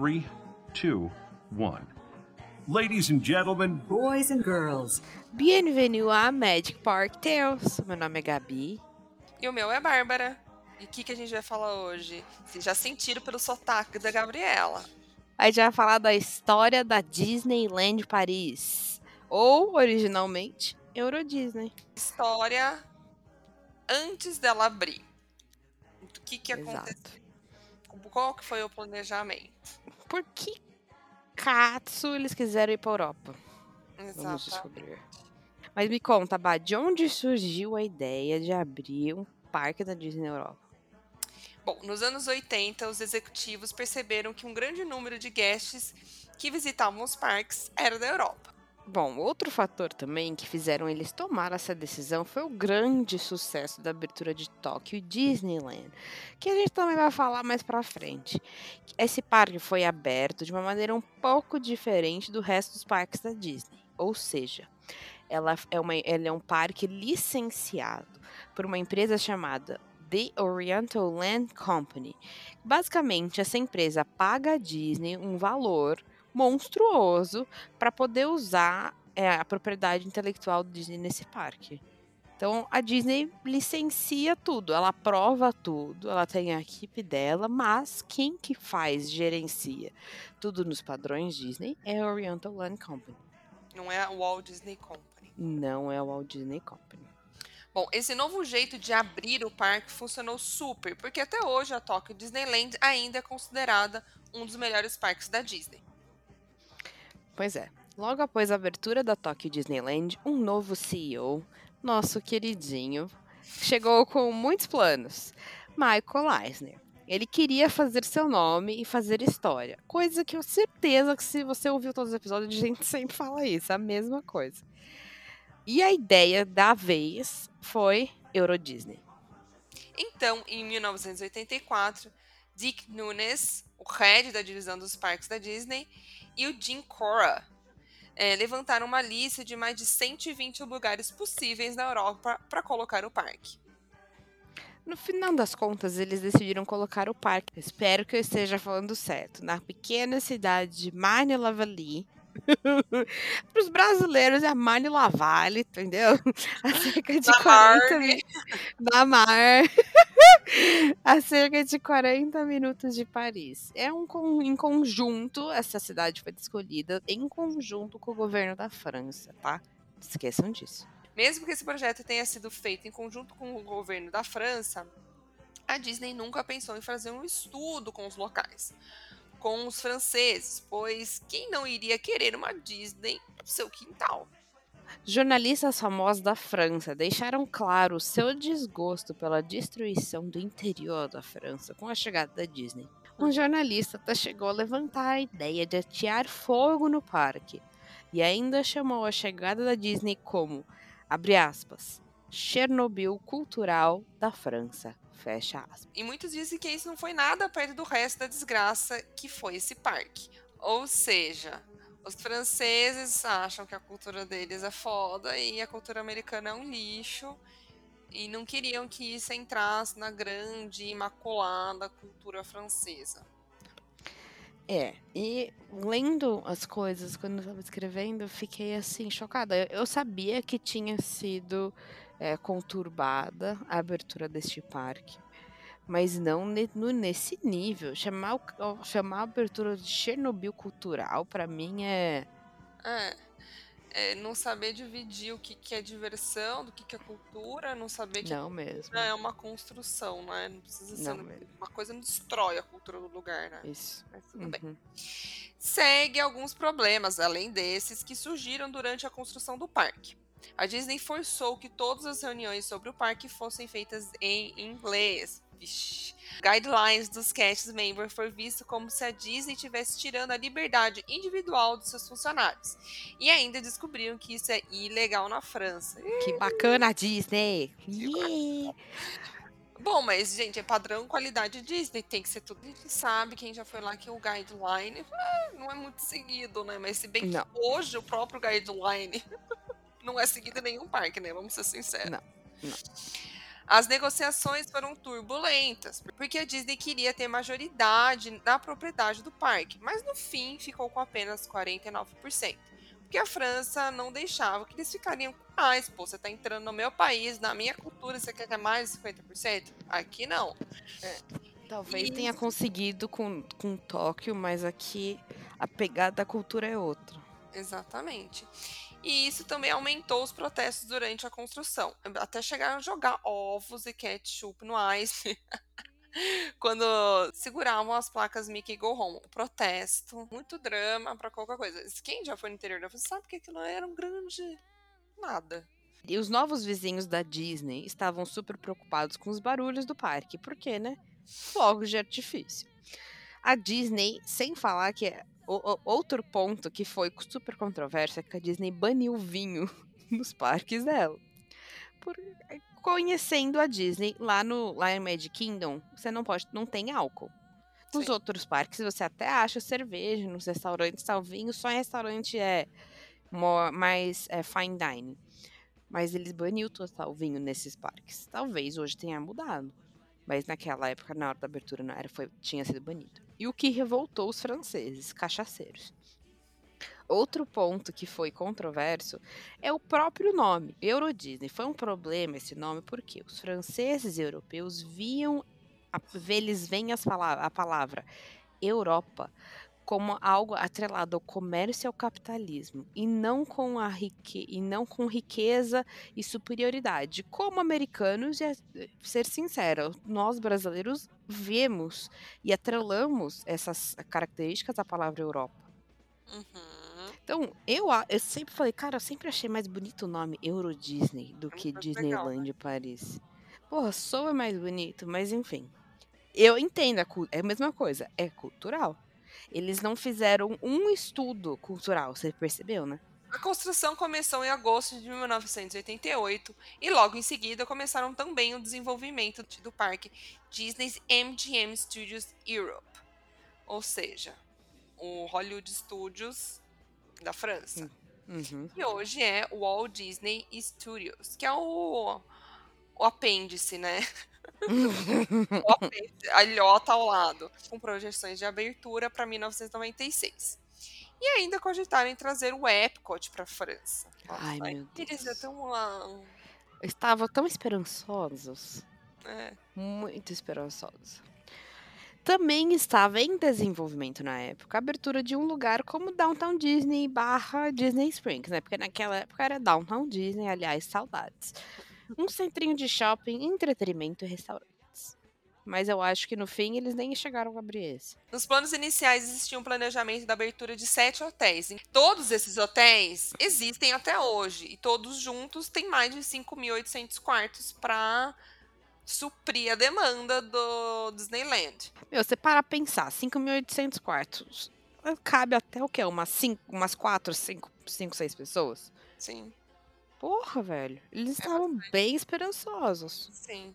Three, two, one. Ladies and gentlemen, Boys and girls, Bienvenue a Magic Park Tales. Meu nome é Gabi. E o meu é Bárbara. E o que, que a gente vai falar hoje? Vocês já sentiram pelo sotaque da Gabriela. A gente vai falar da história da Disneyland Paris. Ou, originalmente, Euro Disney. História antes dela abrir. O que, que aconteceu? Exato. Qual que foi o planejamento? Por que Katsu eles quiseram ir pra Europa? Vamos descobrir. Mas me conta, Bá, de onde surgiu a ideia de abrir um parque da Disney Europa? Bom, nos anos 80, os executivos perceberam que um grande número de guests que visitavam os parques era da Europa. Bom, outro fator também que fizeram eles tomar essa decisão foi o grande sucesso da abertura de Tóquio e Disneyland, que a gente também vai falar mais pra frente. Esse parque foi aberto de uma maneira um pouco diferente do resto dos parques da Disney, ou seja, ela é, uma, ele é um parque licenciado por uma empresa chamada The Oriental Land Company. Basicamente, essa empresa paga a Disney um valor monstruoso para poder usar é, a propriedade intelectual do Disney nesse parque. Então a Disney licencia tudo, ela aprova tudo, ela tem a equipe dela, mas quem que faz, gerencia tudo nos padrões Disney é a Oriental Land Company. Não é a Walt Disney Company. Não é o Walt Disney Company. Bom, esse novo jeito de abrir o parque funcionou super, porque até hoje a Tokyo Disneyland ainda é considerada um dos melhores parques da Disney. Pois é. Logo após a abertura da Tokyo Disneyland, um novo CEO, nosso queridinho, chegou com muitos planos. Michael Eisner. Ele queria fazer seu nome e fazer história. Coisa que eu certeza que se você ouviu todos os episódios, a gente sempre fala isso, a mesma coisa. E a ideia da vez foi Euro Disney. Então, em 1984, Dick Nunes, o head da divisão dos parques da Disney, e o Jim Cora eh, levantaram uma lista de mais de 120 lugares possíveis na Europa para colocar o parque. No final das contas, eles decidiram colocar o parque. Espero que eu esteja falando certo. Na pequena cidade de Manila Valley. Para os brasileiros é Manila Valley, entendeu? A cerca de Da 40 Marne. mi- da mar. a cerca de 40 minutos de Paris. É um em conjunto, essa cidade foi escolhida em conjunto com o governo da França, tá? Esqueçam disso. Mesmo que esse projeto tenha sido feito em conjunto com o governo da França, a Disney nunca pensou em fazer um estudo com os locais, com os franceses, pois quem não iria querer uma Disney no seu quintal? Jornalistas famosos da França deixaram claro seu desgosto pela destruição do interior da França com a chegada da Disney. Um jornalista até chegou a levantar a ideia de atear fogo no parque e ainda chamou a chegada da Disney como, abre aspas, Chernobyl cultural da França. Fecha aspas. E muitos dizem que isso não foi nada perto do resto da desgraça que foi esse parque. Ou seja, os franceses acham que a cultura deles é foda e a cultura americana é um lixo. E não queriam que isso entrasse na grande, imaculada cultura francesa. É, e lendo as coisas quando eu estava escrevendo, eu fiquei assim, chocada. Eu- sabia que tinha sido é, conturbada a abertura deste parque, mas não ne- no- nesse nível. Chamar, o- chamar a abertura de Chernobyl cultural, pra mim, é. É, é não saber dividir o que, que é diversão, do que, que é cultura, não saber que Não mesmo. é uma construção, né? Não precisa ser. Não. Uma coisa não destrói a cultura do lugar, né? Isso. Mas tudo bem. Uhum. segue alguns problemas, além desses, que surgiram durante a construção do parque. A Disney forçou que todas as reuniões sobre o parque fossem feitas em inglês. Vixe. Guidelines dos cast members foi visto como se a Disney estivesse tirando a liberdade individual dos seus funcionários. E ainda descobriram que isso é ilegal na França. Que bacana, Disney! Yeah! Bom, mas, gente, é padrão qualidade Disney, tem que ser tudo. A gente sabe, quem já foi lá, que o guideline ah, não é muito seguido, né? Mas se bem que Não. hoje o próprio guideline não é seguido em nenhum parque, né? Vamos ser sinceros. Não, não. As negociações foram turbulentas, porque a Disney queria ter majoridade na propriedade do parque, mas no fim ficou com apenas 49%. Porque a França não deixava que eles ficariam com mais. Pô, você tá entrando no meu país, na minha cultura, você quer ter mais de 50%? Aqui não. É, talvez e... tenha conseguido com, com Tóquio, mas aqui a pegada da cultura é outra. Exatamente. E isso também aumentou os protestos durante a construção. Até chegaram a jogar ovos e ketchup no ice. quando seguravam as placas Mickey Go Home. Protesto, muito drama para qualquer coisa. Quem já foi no interior da França sabe que aquilo era um grande nada. E os novos vizinhos da Disney estavam super preocupados com os barulhos do parque, porque, né? Fogos de artifício. A Disney, sem falar que é o, o, outro ponto que foi super controverso é que a Disney baniu vinho nos parques dela. Por, é, conhecendo a Disney, lá no lá em Magic Kingdom, você não pode, não tem álcool. Nos Sim. outros parques você até acha cerveja, nos restaurantes tá o vinho, só em restaurante é more, mais é, fine dining. Mas eles baniu total o vinho nesses parques. Talvez hoje tenha mudado. Mas naquela época, na hora da abertura, não era, foi, tinha sido banido e o que revoltou os franceses, cachaceiros. Outro ponto que foi controverso é o próprio nome, Euro Disney. Foi um problema esse nome porque os franceses e europeus viam, eles veem as palavra, a palavra Europa como algo atrelado ao comércio e ao capitalismo, e não com a rique e não com riqueza e superioridade. Como americanos, e ser sincero, nós brasileiros vemos e atrelamos essas características à palavra Europa. Uhum. Então, eu, eu sempre falei, cara, eu sempre achei mais bonito o nome Euro Disney do que Disneyland legal, né? Paris. Porra, soa mais bonito, mas enfim. Eu entendo, é a mesma coisa, é cultural. Eles não fizeram um estudo cultural, você percebeu, né? A construção começou em agosto de 1988 e logo em seguida começaram também o desenvolvimento do parque Disney's MGM Studios Europe, ou seja, o Hollywood Studios da França. Uhum. E hoje é o Walt Disney Studios, que é o, o apêndice, né? a ilhota ao lado, com projeções de abertura para 1996. E ainda cogitaram em trazer o Epcot para a França. Nossa, Ai, meu Deus. Eles estão lá. Estavam tão esperançosos. É. Muito esperançosos. Também estava em desenvolvimento na época a abertura de um lugar como Downtown Disney barra Disney Springs, né? Porque naquela época era Downtown Disney, aliás, saudades um centrinho de shopping, entretenimento e restaurantes. Mas eu acho que no fim eles nem chegaram a abrir esse. Nos planos iniciais existia um planejamento da abertura de sete hotéis. Todos esses hotéis existem até hoje. E todos juntos têm mais de 5.800 quartos para suprir a demanda do Disneyland. Meu, você para pensar, 5.800 quartos. Cabe até o quê? Umas 5, umas 4, 5, 5, 6 pessoas? Sim. Porra, velho. Eles é estavam bastante. bem esperançosos. Sim.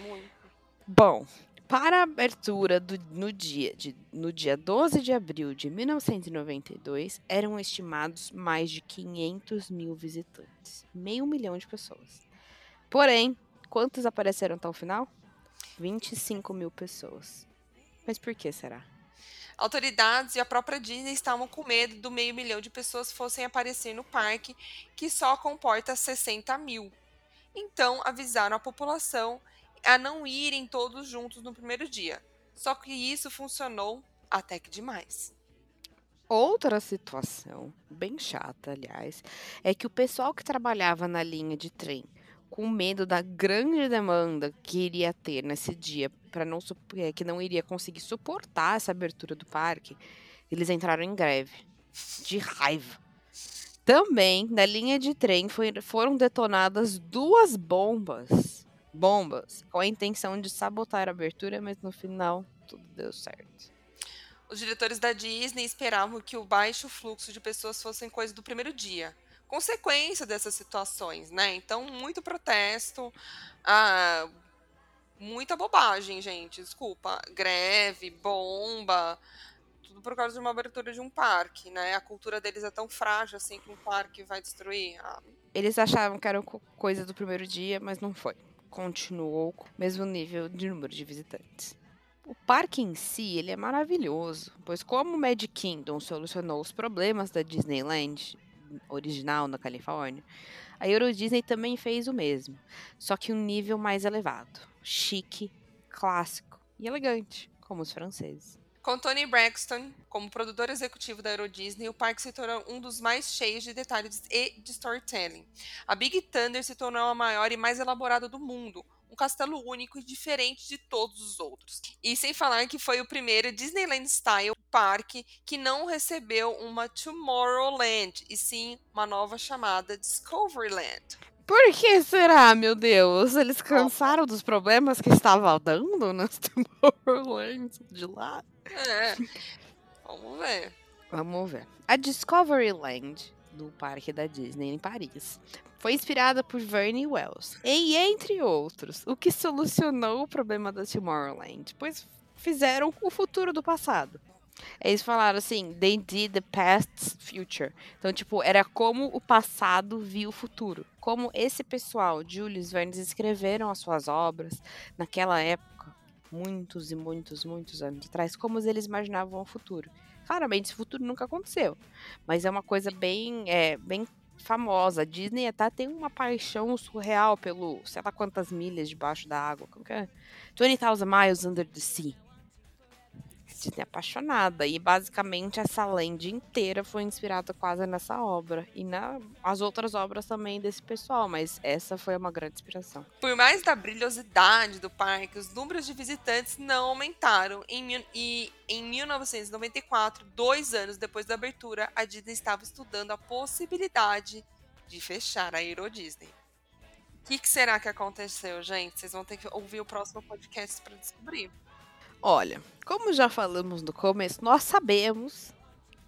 Muito. Bom, para a abertura do, no, dia de, no dia 12 de abril de 1992, eram estimados mais de 500 mil visitantes. Meio milhão de pessoas. Porém, quantos apareceram até o final? 25 mil pessoas. Mas por que será? Autoridades e a própria Disney estavam com medo do meio milhão de pessoas fossem aparecer no parque, que só comporta 60 mil. Então avisaram a população a não irem todos juntos no primeiro dia. Só que isso funcionou até que demais. Outra situação, bem chata, aliás, é que o pessoal que trabalhava na linha de trem com medo da grande demanda que iria ter nesse dia, para não é, que não iria conseguir suportar essa abertura do parque, eles entraram em greve de raiva. Também na linha de trem foi, foram detonadas duas bombas, bombas, com a intenção de sabotar a abertura, mas no final tudo deu certo. Os diretores da Disney esperavam que o baixo fluxo de pessoas fosse coisa do primeiro dia consequência dessas situações, né? Então, muito protesto, ah, muita bobagem, gente. Desculpa. Greve, bomba, tudo por causa de uma abertura de um parque, né? A cultura deles é tão frágil assim que um parque vai destruir. Ah. Eles achavam que era coisa do primeiro dia, mas não foi. continuou com o mesmo nível de número de visitantes. O parque em si ele é maravilhoso, pois como o Magic Kingdom solucionou os problemas da Disneyland original na Califórnia, a Euro Disney também fez o mesmo, só que um nível mais elevado, chique, clássico e elegante, como os franceses. Com Tony Braxton como produtor executivo da Euro Disney, o parque se tornou um dos mais cheios de detalhes e de storytelling. A Big Thunder se tornou a maior e mais elaborada do mundo, um castelo único e diferente de todos os outros. E sem falar que foi o primeiro Disneyland Style parque que não recebeu uma Tomorrowland, e sim uma nova chamada Discoveryland. Por que será, meu Deus? Eles cansaram dos problemas que estavam dando nas Tomorrowland de lá? É. Vamos ver. Vamos ver. A Discoveryland do parque da Disney em Paris foi inspirada por Verne Wells, e entre outros, o que solucionou o problema da Tomorrowland, pois fizeram o futuro do passado. Eles falaram assim, they did the past's future. Então, tipo, era como o passado viu o futuro. Como esse pessoal, Julius Verne, escreveram as suas obras naquela época, muitos e muitos, muitos anos atrás, como eles imaginavam o futuro. Claramente, esse futuro nunca aconteceu. Mas é uma coisa bem, é, bem famosa. A Disney até tem uma paixão surreal pelo, sei lá quantas milhas debaixo da água. Como que é? 20,000 miles under the sea. Disney apaixonada. E basicamente essa land inteira foi inspirada quase nessa obra. E na, as outras obras também desse pessoal, mas essa foi uma grande inspiração. Por mais da brilhosidade do parque, os números de visitantes não aumentaram. Em, e em 1994, dois anos depois da abertura, a Disney estava estudando a possibilidade de fechar a Euro Disney. O que, que será que aconteceu, gente? Vocês vão ter que ouvir o próximo podcast para descobrir. Olha, como já falamos no começo, nós sabemos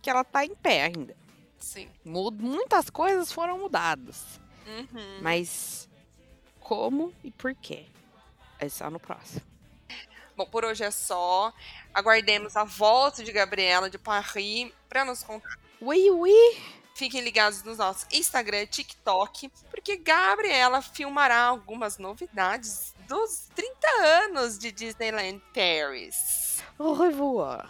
que ela tá em pé ainda. Sim. Muitas coisas foram mudadas. Uhum. Mas como e por quê? É só no próximo. Bom, por hoje é só. Aguardemos a volta de Gabriela de Paris para nos contar. Ui, ui! Fiquem ligados no nosso Instagram e TikTok, porque Gabriela filmará algumas novidades dos 30 anos de Disneyland Paris. Au revoir.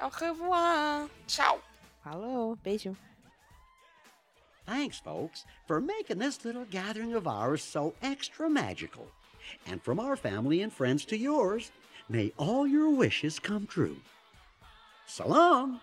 Au revoir. Tchau. Falou, beijo. Thanks, folks, for making this little gathering of ours so extra magical. And from our family and friends to yours, may all your wishes come true. So long.